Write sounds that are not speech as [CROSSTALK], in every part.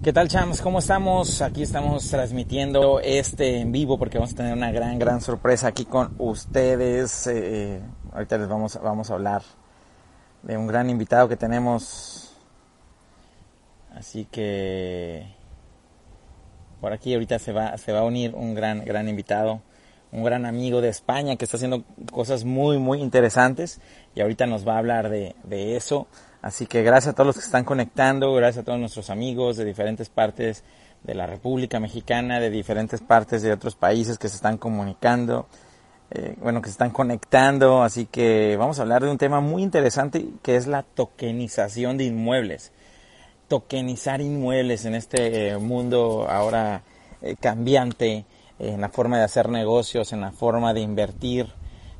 ¿Qué tal, chams? ¿Cómo estamos? Aquí estamos transmitiendo este en vivo porque vamos a tener una gran, gran sorpresa aquí con ustedes. Eh, ahorita les vamos, vamos a hablar de un gran invitado que tenemos. Así que por aquí ahorita se va, se va a unir un gran, gran invitado un gran amigo de España que está haciendo cosas muy, muy interesantes y ahorita nos va a hablar de, eso. Así que gracias a todos los que están conectando, gracias a todos nuestros amigos de diferentes partes de la República Mexicana, de diferentes partes de otros países que se están comunicando, eh, bueno, que se están conectando. Así que vamos a hablar de un tema muy interesante que es la tokenización de inmuebles. Tokenizar inmuebles en este eh, mundo ahora eh, cambiante en la forma de hacer negocios, en la forma de invertir,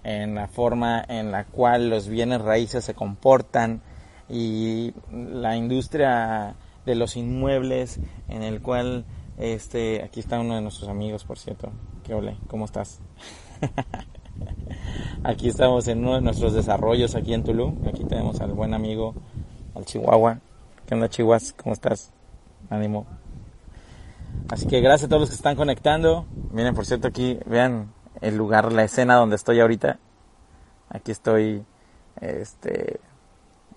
en la forma en la cual los bienes raíces se comportan y la industria de los inmuebles en el cual este aquí está uno de nuestros amigos por cierto. Qué ole cómo estás [LAUGHS] aquí estamos en uno de nuestros desarrollos aquí en Tulum. Aquí tenemos al buen amigo al Chihuahua. Qué onda Chihuahua cómo estás ánimo Así que gracias a todos los que están conectando. Miren, por cierto, aquí vean el lugar, la escena donde estoy ahorita. Aquí estoy, este,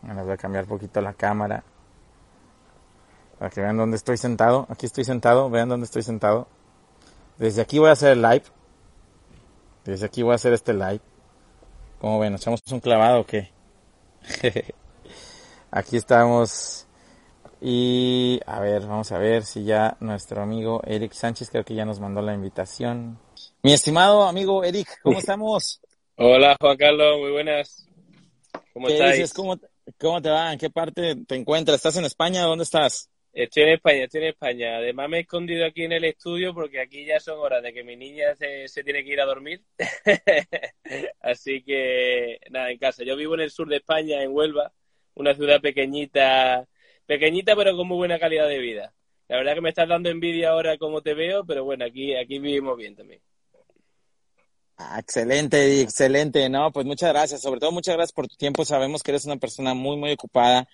les voy a cambiar un poquito la cámara. Para que vean dónde estoy sentado. Aquí estoy sentado, vean dónde estoy sentado. Desde aquí voy a hacer el live. Desde aquí voy a hacer este live. ¿Cómo ven? ¿Nos echamos un clavado o qué? [LAUGHS] aquí estamos y a ver, vamos a ver si ya nuestro amigo Eric Sánchez creo que ya nos mandó la invitación. Mi estimado amigo Eric, ¿cómo [LAUGHS] estamos? Hola Juan Carlos, muy buenas. ¿Cómo ¿Qué ¿Cómo, ¿Cómo te va? ¿En qué parte te encuentras? ¿Estás en España? ¿Dónde estás? Estoy en España, estoy en España. Además me he escondido aquí en el estudio porque aquí ya son horas de que mi niña se, se tiene que ir a dormir. [LAUGHS] Así que nada, en casa. Yo vivo en el sur de España, en Huelva, una ciudad pequeñita pequeñita pero con muy buena calidad de vida. La verdad que me estás dando envidia ahora como te veo, pero bueno, aquí, aquí vivimos bien también. Ah, excelente, excelente, ¿no? Pues muchas gracias, sobre todo muchas gracias por tu tiempo. Sabemos que eres una persona muy, muy ocupada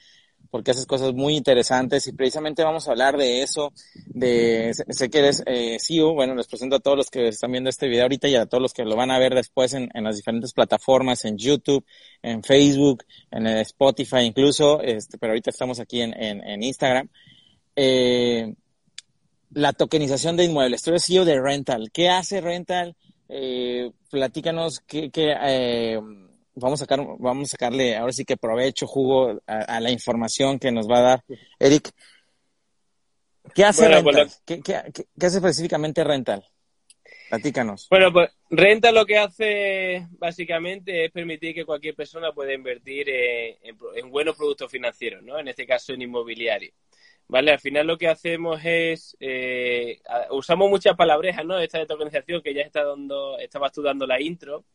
porque haces cosas muy interesantes y precisamente vamos a hablar de eso, de, sé que eres eh, CEO, bueno, les presento a todos los que están viendo este video ahorita y a todos los que lo van a ver después en, las diferentes plataformas, en YouTube, en Facebook, en Spotify incluso, este, pero ahorita estamos aquí en, en, Instagram. Eh, la tokenización de inmuebles, tú eres CEO de Rental, ¿qué hace Rental? Eh, platícanos qué, qué eh, vamos a, sacar, vamos a sacarle ahora sí que provecho, jugo a, la información que nos va a dar Eric. ¿Qué hace pues Rental? ¿Qué, hace específicamente Rental? Platícanos. Bueno, pues Rental lo que hace básicamente es permitir que cualquier persona pueda invertir en, buenos productos financieros, ¿no? En este caso en inmobiliario. ¿Vale? Al final lo que hacemos es, eh, usamos muchas palabrejas, ¿no? Esta de tokenización que ya está dando, estabas tú dando la intro,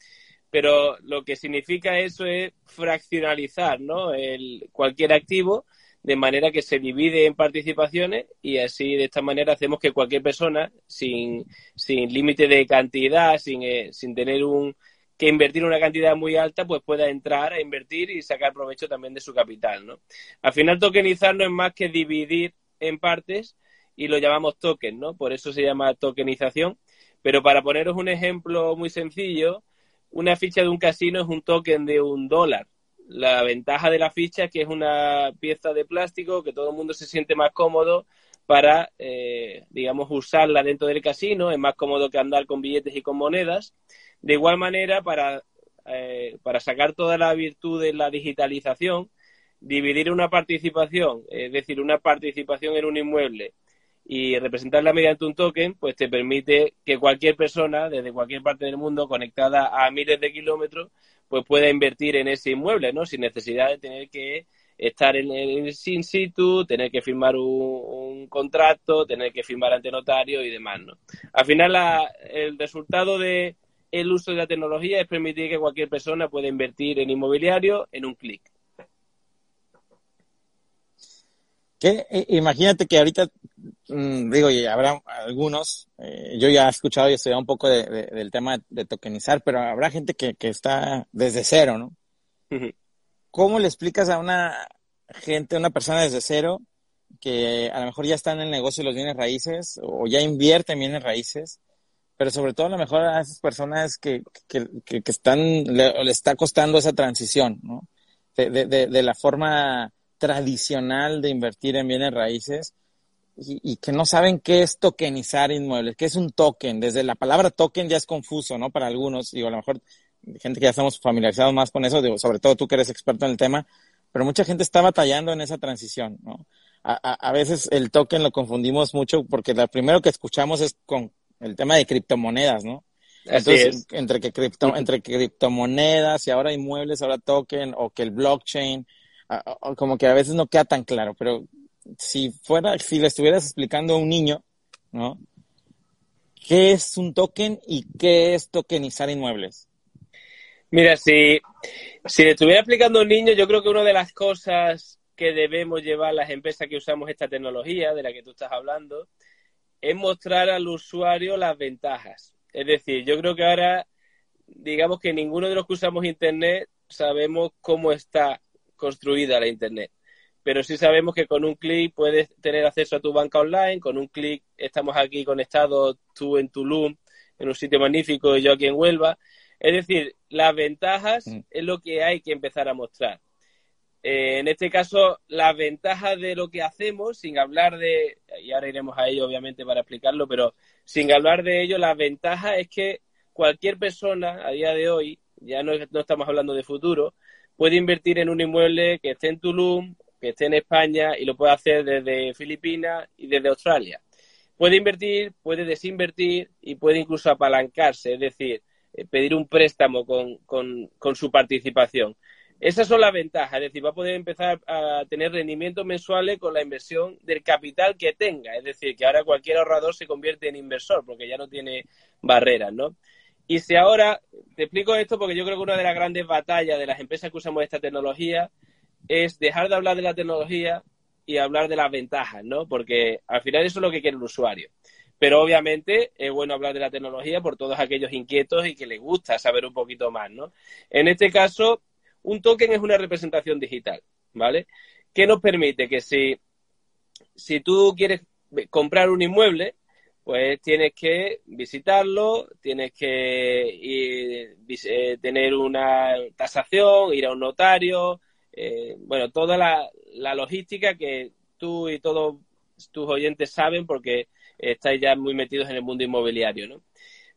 pero lo que significa eso es fraccionalizar ¿no? el, cualquier activo de manera que se divide en participaciones y así de esta manera hacemos que cualquier persona sin, sin límite de cantidad, sin, eh, sin tener un que invertir una cantidad muy alta, pues pueda entrar a invertir y sacar provecho también de su capital, ¿no? Al final tokenizar no es más que dividir en partes y lo llamamos token, ¿no? Por eso se llama tokenización. Pero para poneros un ejemplo muy sencillo, una ficha de un casino es un token de un dólar. La ventaja de la ficha es que es una pieza de plástico que todo el mundo se siente más cómodo para, eh, digamos, usarla dentro del casino. Es más cómodo que andar con billetes y con monedas. De igual manera, para, eh, para sacar toda la virtud de la digitalización, dividir una participación, es decir, una participación en un inmueble y representarla mediante un token, pues te permite que cualquier persona, desde cualquier parte del mundo, conectada a miles de kilómetros, pues pueda invertir en ese inmueble, ¿no? Sin necesidad de tener que estar en el sin situ, tener que firmar un, contrato, tener que firmar ante notario y demás, ¿no? Al final, el resultado de el uso de la tecnología es permitir que cualquier persona pueda invertir en inmobiliario en un clic. Eh, imagínate que ahorita, mm, digo, y habrá algunos, eh, yo ya he escuchado y estudiado un poco del tema de tokenizar, pero habrá gente que, que está desde cero, ¿no? ¿Cómo le explicas a una gente, a una persona desde cero, que a lo mejor ya está en el negocio de los bienes raíces o ya invierte en bienes raíces, pero sobre todo a lo mejor a esas personas que, que, que, están, le, le, está costando esa transición, ¿no? De, de, de la forma tradicional de invertir en bienes raíces y, que no saben qué es tokenizar inmuebles, qué es un token. Desde la palabra token ya es confuso, ¿no? Para algunos, digo, a lo mejor gente que ya estamos familiarizados más con eso, digo, sobre todo tú que eres experto en el tema, pero mucha gente está batallando en esa transición, ¿no? A, a, veces el token lo confundimos mucho porque lo primero que escuchamos es con el tema de criptomonedas, ¿no? Entonces, entre que cripto, entre criptomonedas y ahora inmuebles, ahora token, o que el blockchain, como que a veces no queda tan claro, pero si fuera, si le estuvieras explicando a un niño, ¿no? ¿Qué es un token y qué es tokenizar inmuebles? Mira, si, si le estuviera explicando a un niño, yo creo que una de las cosas que debemos llevar las empresas que usamos esta tecnología, de la que tú estás hablando, es mostrar al usuario las ventajas. Es decir, yo creo que ahora, digamos que ninguno de los que usamos Internet sabemos cómo está construida la Internet. Pero sí sabemos que con un clic puedes tener acceso a tu banca online, con un clic estamos aquí conectados, tú en Tulum, en un sitio magnífico y yo aquí en Huelva. Es decir, las ventajas mm. es lo que hay que empezar a mostrar. Eh, en este caso, las ventajas de lo que hacemos, sin hablar de, y ahora iremos a ello obviamente para explicarlo, pero sin hablar de ello, la ventaja es que cualquier persona a día de hoy, ya no, no estamos hablando de futuro, puede invertir en un inmueble que esté en Tulum, que esté en España y lo puede hacer desde Filipinas y desde Australia. Puede invertir, puede desinvertir y puede incluso apalancarse, es decir, eh, pedir un préstamo con, con, su participación. Esas son las ventajas, es decir, va a poder empezar a tener rendimientos mensuales con la inversión del capital que tenga, es decir, que ahora cualquier ahorrador se convierte en inversor porque ya no tiene barreras, ¿no? Y si ahora, te explico esto porque yo creo que una de las grandes batallas de las empresas que usamos esta tecnología es dejar de hablar de la tecnología y hablar de las ventajas, ¿no? Porque al final eso es lo que quiere el usuario. Pero obviamente es bueno hablar de la tecnología por todos aquellos inquietos y que les gusta saber un poquito más, ¿no? En este caso, un token es una representación digital, ¿vale? Que nos permite que si, si tú quieres comprar un inmueble, pues tienes que visitarlo, tienes que eh, tener una tasación, ir a un notario, eh, bueno, toda la, logística que tú y todos tus oyentes saben porque estáis ya muy metidos en el mundo inmobiliario, ¿no?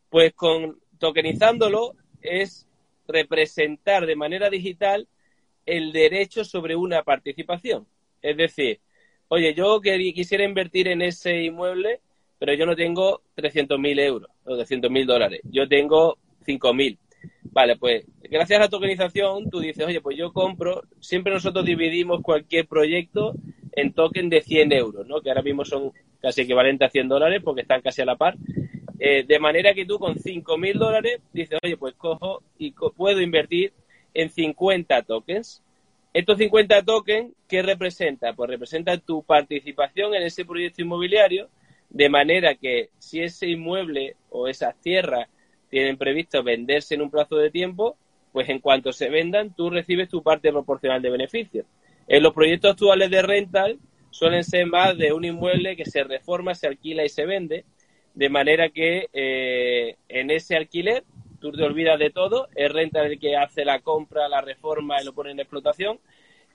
Pues con tokenizándolo es representar de manera digital el derecho sobre una participación. Es decir, oye, yo quisiera invertir en ese inmueble pero yo no tengo 300.000 euros o 200.000 dólares, yo tengo 5.000. Vale, pues gracias a la tokenización tú dices, oye, pues yo compro, siempre nosotros dividimos cualquier proyecto en token de 100 euros, ¿no? que ahora mismo son casi equivalentes a 100 dólares porque están casi a la par. Eh, de manera que tú con 5.000 dólares dices, oye, pues cojo y puedo invertir en 50 tokens. Estos 50 tokens, ¿qué representa? Pues representa tu participación en ese proyecto inmobiliario de manera que si ese inmueble o esas tierras tienen previsto venderse en un plazo de tiempo, pues en cuanto se vendan, tú recibes tu parte proporcional de beneficios. En los proyectos actuales de rental suelen ser más de un inmueble que se reforma, se alquila y se vende, de manera que eh, en ese alquiler tú te olvidas de todo, es renta el que hace la compra, la reforma y lo pone en explotación,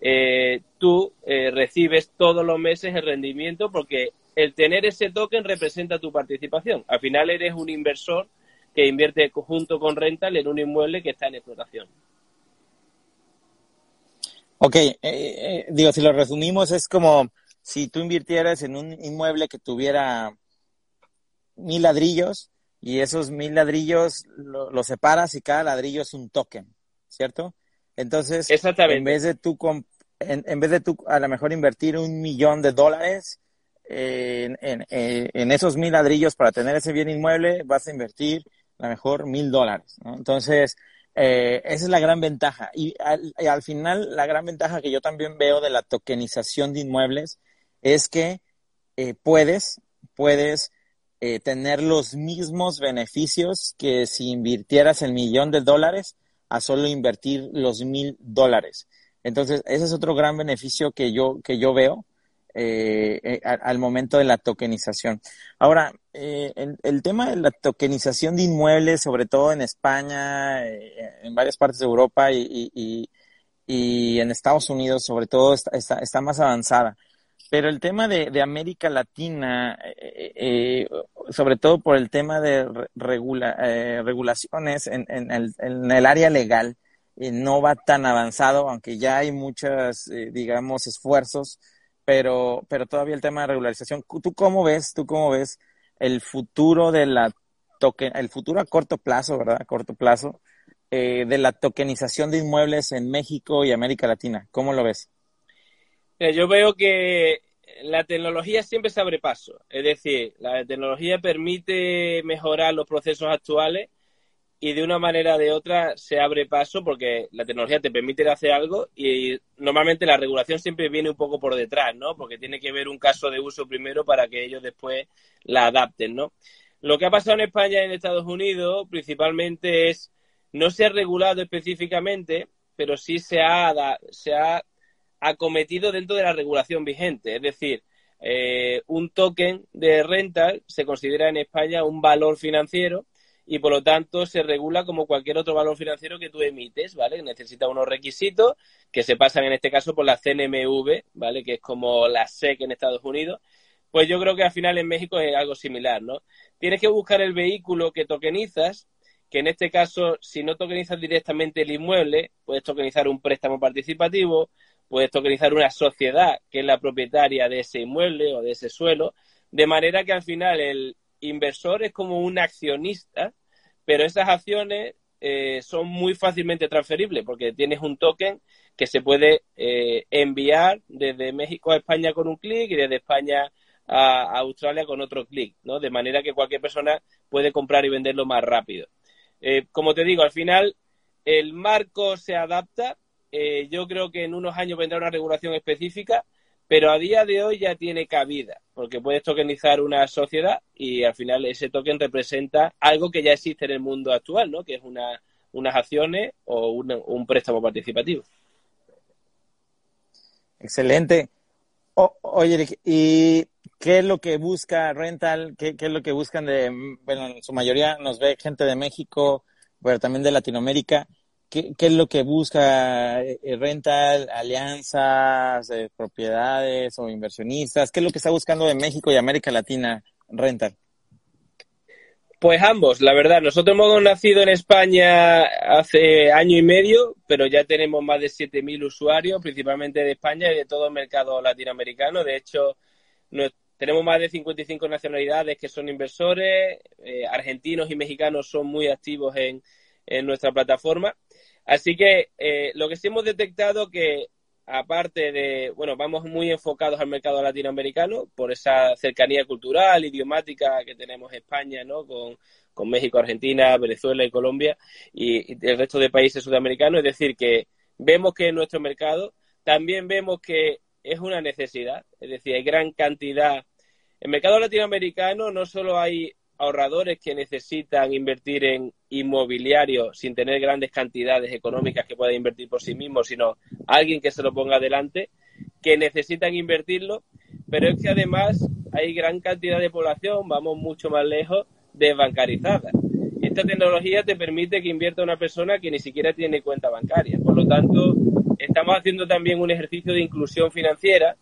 eh, tú eh, recibes todos los meses el rendimiento porque el tener ese token representa tu participación. Al final eres un inversor que invierte junto con Rental en un inmueble que está en explotación. Ok, eh, eh, digo, si lo resumimos, es como si tú invirtieras en un inmueble que tuviera mil ladrillos y esos mil ladrillos los lo separas y cada ladrillo es un token. ¿cierto? Entonces, en vez de tú, en, vez de tú a lo mejor invertir un millón de dólares en, esos mil ladrillos para tener ese bien inmueble, vas a invertir a lo mejor mil dólares. Entonces, eh, esa es la gran ventaja. Y al, final, la gran ventaja que yo también veo de la tokenización de inmuebles es que eh, puedes, puedes eh, tener los mismos beneficios que si invirtieras el millón de dólares a solo invertir los mil dólares. Entonces, ese es otro gran beneficio que yo, que yo veo eh, eh al momento de la tokenización. Ahora, eh, el, tema de la tokenización de inmuebles, sobre todo en España, eh, en varias partes de Europa y, en Estados Unidos, sobre todo, está, está, más avanzada. Pero el tema de, América Latina, sobre todo por el tema de regula, regulaciones en el área legal, no va tan avanzado, aunque ya hay muchos, digamos, esfuerzos pero, pero todavía el tema de regularización, ¿tú cómo ves, tú cómo ves el futuro de la token, el futuro a corto plazo, ¿verdad? Corto plazo, eh, de la tokenización de inmuebles en México y América Latina. ¿Cómo lo ves? yo veo que la tecnología siempre se abre paso. Es decir, la tecnología permite mejorar los procesos actuales y de una manera o de otra se abre paso porque la tecnología te permite hacer algo y normalmente la regulación siempre viene un poco por detrás, ¿no? Porque tiene que ver un caso de uso primero para que ellos después la adapten, ¿no? Lo que ha pasado en España y en Estados Unidos principalmente es no se ha regulado específicamente, pero sí se ha, se ha acometido dentro de la regulación vigente. Es decir, eh, un token de rental se considera en España un valor financiero y por lo tanto se regula como cualquier otro valor financiero que tú emites, ¿vale? Necesita unos requisitos que se pasan en este caso por la CNMV, ¿vale? Que es como la SEC en Estados Unidos. Pues yo creo que al final en México es algo similar, ¿no? Tienes que buscar el vehículo que tokenizas, que en este caso, si no tokenizas directamente el inmueble, puedes tokenizar un préstamo participativo, puedes tokenizar una sociedad que es la propietaria de ese inmueble o de ese suelo, de manera que al final el, inversor es como un accionista, pero esas acciones eh, son muy fácilmente transferibles porque tienes un token que se puede eh, enviar desde México a España con un clic y desde España a, Australia con otro clic, ¿no? De manera que cualquier persona puede comprar y venderlo más rápido. Eh, como te digo, al final el marco se adapta. yo creo que en unos años vendrá una regulación específica pero a día de hoy ya tiene cabida, porque puedes tokenizar una sociedad y al final ese token representa algo que ya existe en el mundo actual, ¿no? Que es una, unas acciones o un préstamo participativo. Excelente. oye, ¿y qué es lo que busca Rental? ¿Qué, ¿Qué, es lo que buscan de, bueno, en su mayoría nos ve gente de México, pero también de Latinoamérica? ¿Qué, es lo que busca eh, rental, alianzas, eh, propiedades o inversionistas? ¿Qué es lo que está buscando de México y América Latina rental? Pues ambos, la verdad. Nosotros hemos nacido en España hace año y medio, pero ya tenemos más de 7.000 usuarios, principalmente de España y de todo el mercado latinoamericano. De hecho, tenemos más de 55 nacionalidades que son inversores. Eh, argentinos y mexicanos son muy activos en, en nuestra plataforma. Así que eh, lo que sí hemos detectado que aparte de, bueno, vamos muy enfocados al mercado latinoamericano por esa cercanía cultural, idiomática que tenemos España, ¿no? Con, México, Argentina, Venezuela y Colombia y, el resto de países sudamericanos. Es decir, que vemos que en nuestro mercado también vemos que es una necesidad. Es decir, hay gran cantidad. En el mercado latinoamericano no solo hay ahorradores que necesitan invertir en inmobiliario sin tener grandes cantidades económicas que puedan invertir por sí mismos, sino alguien que se lo ponga adelante, que necesitan invertirlo, pero es que además hay gran cantidad de población, vamos mucho más lejos, desbancarizada. Esta tecnología te permite que invierta una persona que ni siquiera tiene cuenta bancaria. Por lo tanto, estamos haciendo también un ejercicio de inclusión financiera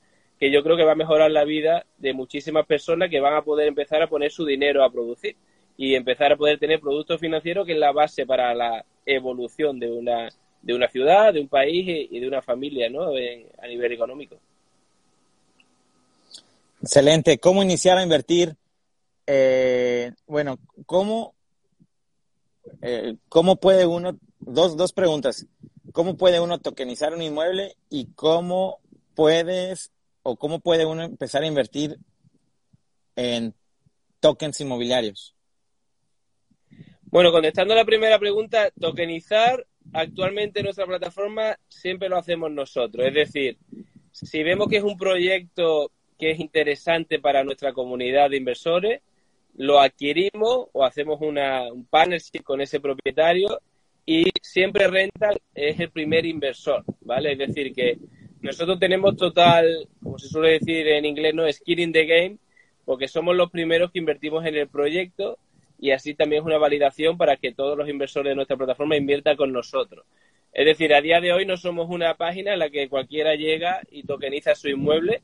que yo creo que va a mejorar la vida de muchísimas personas que van a poder empezar a poner su dinero a producir y empezar a poder tener productos financieros que es la base para la evolución de una, de una ciudad, de un país y de una familia ¿no? a nivel económico. Excelente. ¿Cómo iniciar a invertir? Eh, bueno, ¿cómo, eh, ¿cómo puede uno? Dos, dos preguntas. cómo puede uno tokenizar un inmueble y cómo puedes o cómo puede uno empezar a invertir en tokens inmobiliarios? Bueno, contestando a la primera pregunta, tokenizar actualmente en nuestra plataforma siempre lo hacemos nosotros. Es decir, si vemos que es un proyecto que es interesante para nuestra comunidad de inversores, lo adquirimos o hacemos una, un partnership con ese propietario y siempre Rental es el primer inversor, ¿vale? Es decir, que nosotros tenemos total, como se suele decir en inglés, no skin in the game, porque somos los primeros que invertimos en el proyecto y así también es una validación para que todos los inversores de nuestra plataforma inviertan con nosotros. Es decir, a día de hoy no somos una página en la que cualquiera llega y tokeniza su inmueble,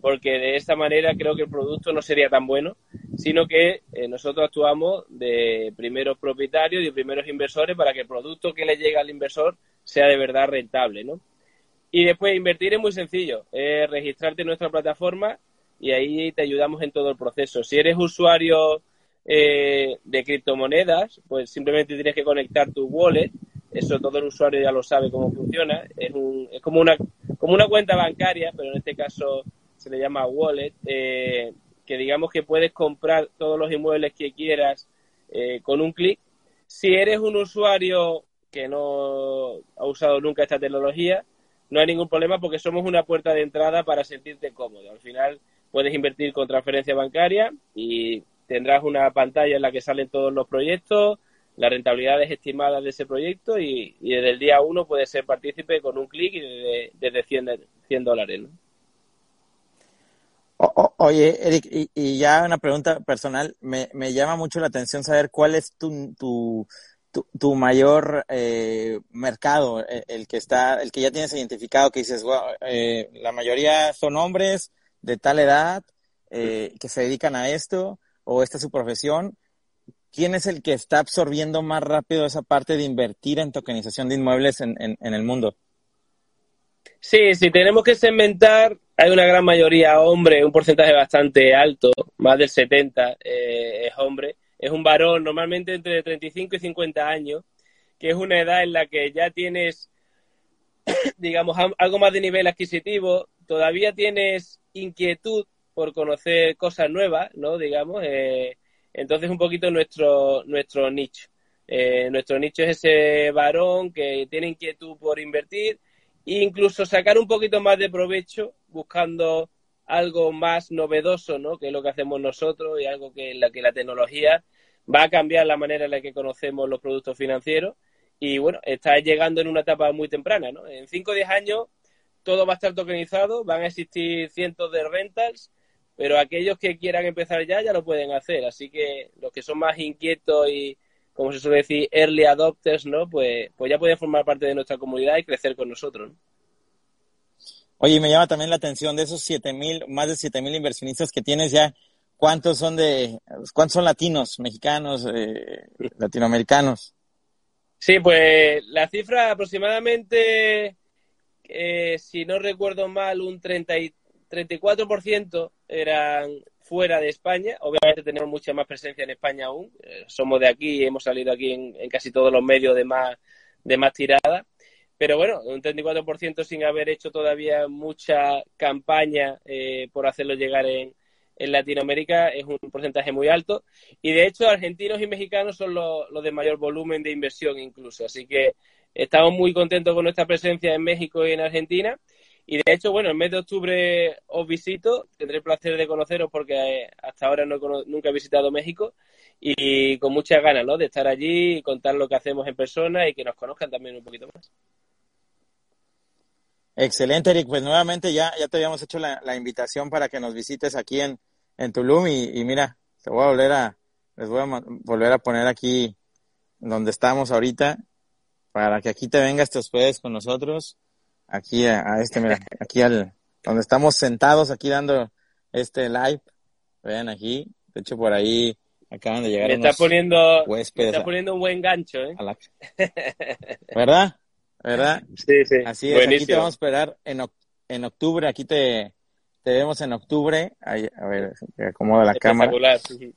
porque de esta manera creo que el producto no sería tan bueno, sino que eh, nosotros actuamos de primeros propietarios y primeros inversores para que el producto que le llegue al inversor sea de verdad rentable, ¿no? Y después invertir es muy sencillo, es registrarte en nuestra plataforma y ahí te ayudamos en todo el proceso. Si eres usuario eh, de criptomonedas, pues simplemente tienes que conectar tu wallet, eso todo el usuario ya lo sabe cómo funciona, es, un, es como, una, como una cuenta bancaria, pero en este caso se le llama wallet, eh, que digamos que puedes comprar todos los inmuebles que quieras eh, con un clic. Si eres un usuario que no ha usado nunca esta tecnología, no hay ningún problema porque somos una puerta de entrada para sentirte cómodo. Al final puedes invertir con transferencia bancaria y tendrás una pantalla en la que salen todos los proyectos, las rentabilidades estimadas de ese proyecto y, desde el día uno puedes ser partícipe con un clic y desde, desde 100, 100 dólares. ¿no? oye, Eric, y, ya una pregunta personal, me, llama mucho la atención saber cuál es tu, tu, mayor eh, mercado, e, el, que está, el que ya tienes identificado, que dices, eh, la mayoría son hombres de tal edad eh, que se dedican a esto o esta es su profesión. ¿Quién es el que está absorbiendo más rápido esa parte de invertir en tokenización de inmuebles en, en, en el mundo? Sí, si tenemos que segmentar, hay una gran mayoría hombre, un porcentaje bastante alto, más del 70 eh, es hombre. Es un varón normalmente entre 35 y 50 años, que es una edad en la que ya tienes, [COUGHS] digamos, algo más de nivel adquisitivo, todavía tienes inquietud por conocer cosas nuevas, ¿no? Digamos, eh, entonces un poquito nuestro, nuestro nicho. Eh, nuestro nicho es ese varón que tiene inquietud por invertir e incluso sacar un poquito más de provecho buscando algo más novedoso, ¿no? Que es lo que hacemos nosotros y algo que la que la tecnología va a cambiar la manera en la que conocemos los productos financieros y bueno, está llegando en una etapa muy temprana, ¿no? En 5 o 10 años todo va a estar tokenizado, van a existir cientos de rentals, pero aquellos que quieran empezar ya ya lo pueden hacer, así que los que son más inquietos y como se suele decir, early adopters, ¿no? Pues, pues ya pueden formar parte de nuestra comunidad y crecer con nosotros. ¿no? Oye, me llama también la atención de esos siete mil, más de siete mil inversionistas que tienes ya, ¿cuántos son de, cuántos son latinos, mexicanos, eh, latinoamericanos? Sí, pues la cifra aproximadamente, eh, si no recuerdo mal, un 30 y, 34% eran fuera de España. Obviamente tenemos mucha más presencia en España aún. Eh, somos de aquí hemos salido aquí en, casi todos los medios de más, de más tirada. Pero bueno, un 34% sin haber hecho todavía mucha campaña eh, por hacerlo llegar en, Latinoamérica es un porcentaje muy alto. Y de hecho, argentinos y mexicanos son los, los de mayor volumen de inversión incluso. Así que estamos muy contentos con nuestra presencia en México y en Argentina. Y de hecho, bueno, el mes de octubre os visito, tendré el placer de conoceros porque eh, hasta ahora no nunca he visitado México y con muchas ganas, ¿no? De estar allí y contar lo que hacemos en persona y que nos conozcan también un poquito más. Excelente, Eric. Pues nuevamente ya, ya te habíamos hecho la, invitación para que nos visites aquí en, en Tulum y, mira, te voy a volver a, les voy a volver a poner aquí donde estamos ahorita para que aquí te vengas, te hospedes con nosotros aquí a, este, mira, aquí al, donde estamos sentados aquí dando este live. Vean aquí, de hecho por ahí acaban de llegar me está poniendo, está poniendo un buen gancho, ¿eh? [LAUGHS] ¿Verdad? ¿Verdad? Sí, sí. Así es, aquí te vamos a esperar en, en octubre, aquí te, te vemos en octubre. Ahí, a ver, se acomoda la cámara.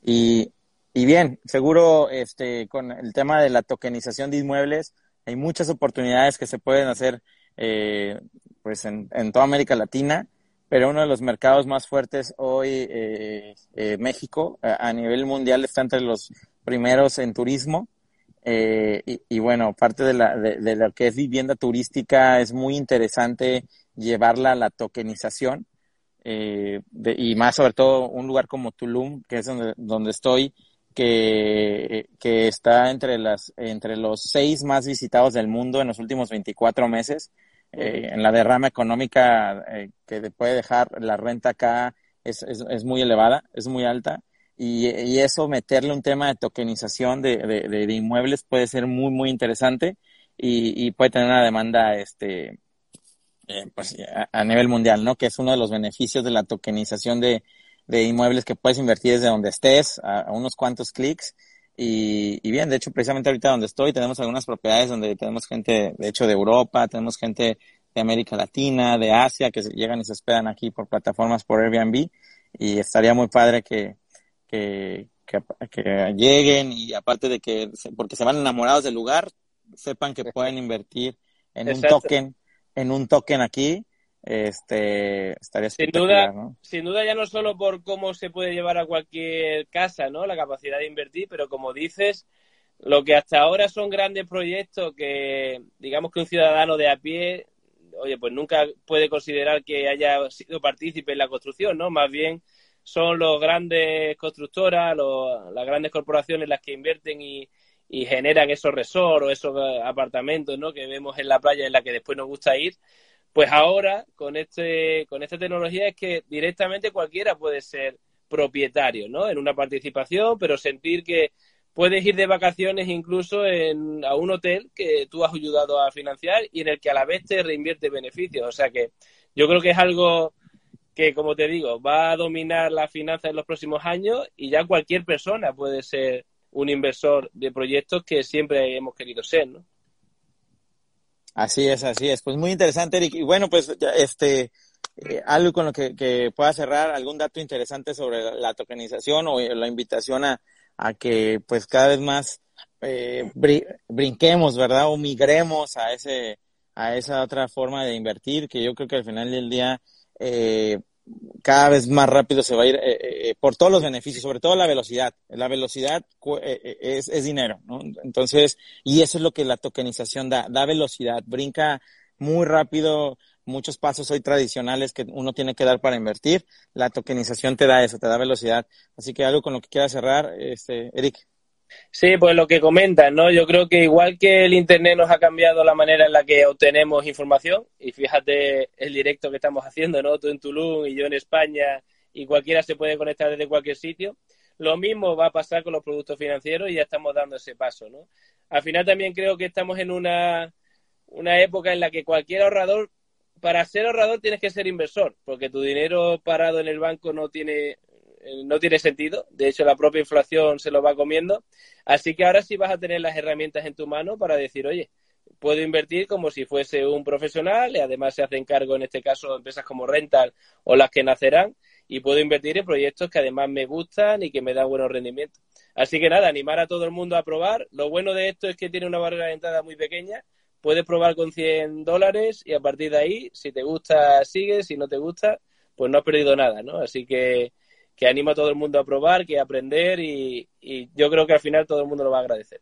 Y, y bien, seguro este con el tema de la tokenización de inmuebles, hay muchas oportunidades que se pueden hacer eh, pues en, toda América Latina, pero uno de los mercados más fuertes hoy, eh, eh, México, a, nivel mundial está entre los primeros en turismo. Y, bueno, parte de, la, de, lo que es vivienda turística es muy interesante llevarla a la tokenización. y más sobre todo un lugar como Tulum, que es donde, donde estoy, que, que está entre, las, entre los seis más visitados del mundo en los últimos 24 meses. Eh, en la derrama económica eh, que puede dejar la renta acá es, es muy elevada, es muy alta. Y, y, eso, meterle un tema de tokenización de, de, de, inmuebles puede ser muy, muy interesante y, y puede tener una demanda este, eh, pues, a, a, nivel mundial, ¿no? Que es uno de los beneficios de la tokenización de, de inmuebles que puedes invertir desde donde estés, a, unos cuantos clics. Y, y, bien, de hecho, precisamente ahorita donde estoy, tenemos algunas propiedades donde tenemos gente, de hecho, de Europa, tenemos gente de América Latina, de Asia, que llegan y se hospedan aquí por plataformas por Airbnb. Y estaría muy padre que, que, que, lleguen y aparte de que, porque se van enamorados del lugar, sepan que pueden invertir en un token, en un token aquí este estaría sin duda sin duda ya no solo por cómo se puede llevar a cualquier casa no la capacidad de invertir pero como dices lo que hasta ahora son grandes proyectos que digamos que un ciudadano de a pie oye pues nunca puede considerar que haya sido partícipe en la construcción no más bien son los grandes constructoras las grandes corporaciones las que invierten y, generan esos resorts o esos apartamentos ¿no? que vemos en la playa en la que después nos gusta ir pues ahora, con, este, con esta tecnología, es que directamente cualquiera puede ser propietario, ¿no? En una participación, pero sentir que puedes ir de vacaciones incluso en, a un hotel que tú has ayudado a financiar y en el que a la vez te reinvierte beneficios. O sea que yo creo que es algo que, como te digo, va a dominar la finanza en los próximos años y ya cualquier persona puede ser un inversor de proyectos que siempre hemos querido ser, ¿no? Así es, así es. Pues muy interesante, Eric. Y bueno, pues este, eh, algo con lo que, que, pueda cerrar, algún dato interesante sobre la, tokenización o la invitación a, a, que pues cada vez más eh, brinquemos, ¿verdad? O migremos a ese, a esa otra forma de invertir, que yo creo que al final del día eh, cada vez más rápido se va a ir eh, eh, eh, por todos los beneficios, sobre todo la velocidad. La velocidad es, es, dinero, ¿no? Entonces, y eso es lo que la tokenización da, da velocidad, brinca muy rápido muchos pasos hoy tradicionales que uno tiene que dar para invertir. La tokenización te da eso, te da velocidad. Así que algo con lo que quiera cerrar, este, Eric. Sí, pues lo que comentas, ¿no? Yo creo que igual que el Internet nos ha cambiado la manera en la que obtenemos información, y fíjate el directo que estamos haciendo, ¿no? Tú en Tulum y yo en España, y cualquiera se puede conectar desde cualquier sitio, lo mismo va a pasar con los productos financieros y ya estamos dando ese paso, ¿no? Al final también creo que estamos en una, una época en la que cualquier ahorrador, para ser ahorrador tienes que ser inversor, porque tu dinero parado en el banco no tiene no tiene sentido. De hecho, la propia inflación se lo va comiendo. Así que ahora sí vas a tener las herramientas en tu mano para decir, oye, puedo invertir como si fuese un profesional y además se hacen cargo en este caso empresas como Rental o las que nacerán y puedo invertir en proyectos que además me gustan y que me dan buenos rendimientos. Así que nada, animar a todo el mundo a probar. Lo bueno de esto es que tiene una barrera de entrada muy pequeña. Puedes probar con 100 dólares y a partir de ahí, si te gusta, sigue, si no te gusta, pues no has perdido nada, ¿no? Así que que anima a todo el mundo a probar, que a aprender y, yo creo que al final todo el mundo lo va a agradecer.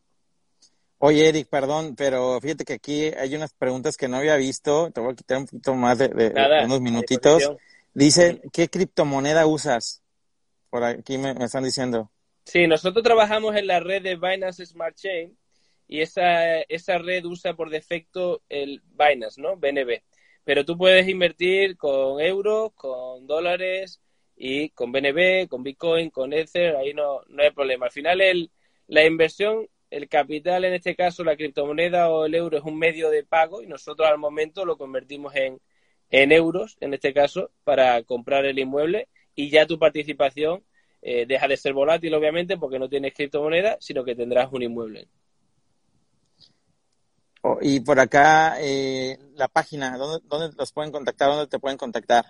Oye, Eric, perdón, pero fíjate que aquí hay unas preguntas que no había visto. Te voy a quitar un poquito más de, unos minutitos. Dice, ¿qué criptomoneda usas? Por aquí me, están diciendo. Sí, nosotros trabajamos en la red de Binance Smart Chain y esa, esa red usa por defecto el Binance, ¿no? BNB. Pero tú puedes invertir con euros, con dólares, y con BNB, con Bitcoin, con Ether, ahí no, no hay problema. Al final el, la inversión, el capital, en este caso la criptomoneda o el euro es un medio de pago y nosotros al momento lo convertimos en, en euros, en este caso, para comprar el inmueble y ya tu participación eh, deja de ser volátil, obviamente, porque no tienes criptomoneda, sino que tendrás un inmueble. Oh, y por acá, eh, la página, ¿dónde, ¿dónde los pueden contactar? ¿Dónde te pueden contactar?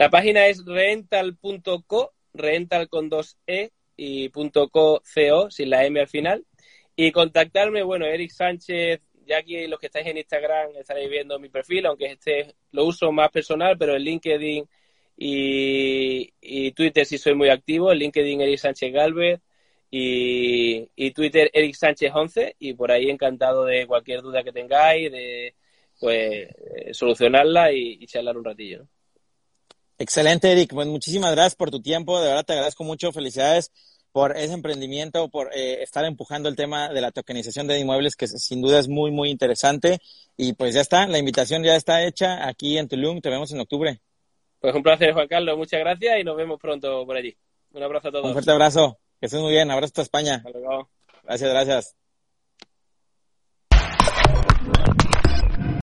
La página es rental.co, rental con dos E y .co, sin la M al final. Y contactarme, bueno, Eric Sánchez, ya aquí los que estáis en Instagram estaréis viendo mi perfil, aunque este lo uso más personal, pero en LinkedIn y, Twitter sí soy muy activo, en LinkedIn Eric Sánchez Galvez y, y Twitter Eric Sánchez 11 y por ahí encantado de cualquier duda que tengáis, de pues eh, solucionarla y, charlar un ratillo. Excelente, Eric. Pues muchísimas gracias por tu tiempo. De verdad te agradezco mucho. Felicidades por ese emprendimiento, por eh, estar empujando el tema de la tokenización de inmuebles, que sin duda es muy, muy interesante. Y pues ya está, la invitación ya está hecha aquí en Tulum. Te vemos en octubre. Pues un placer, Juan Carlos. Muchas gracias y nos vemos pronto por allí. Un abrazo a todos. Un fuerte abrazo. Que estés muy bien. Abrazo hasta España. Gracias, gracias.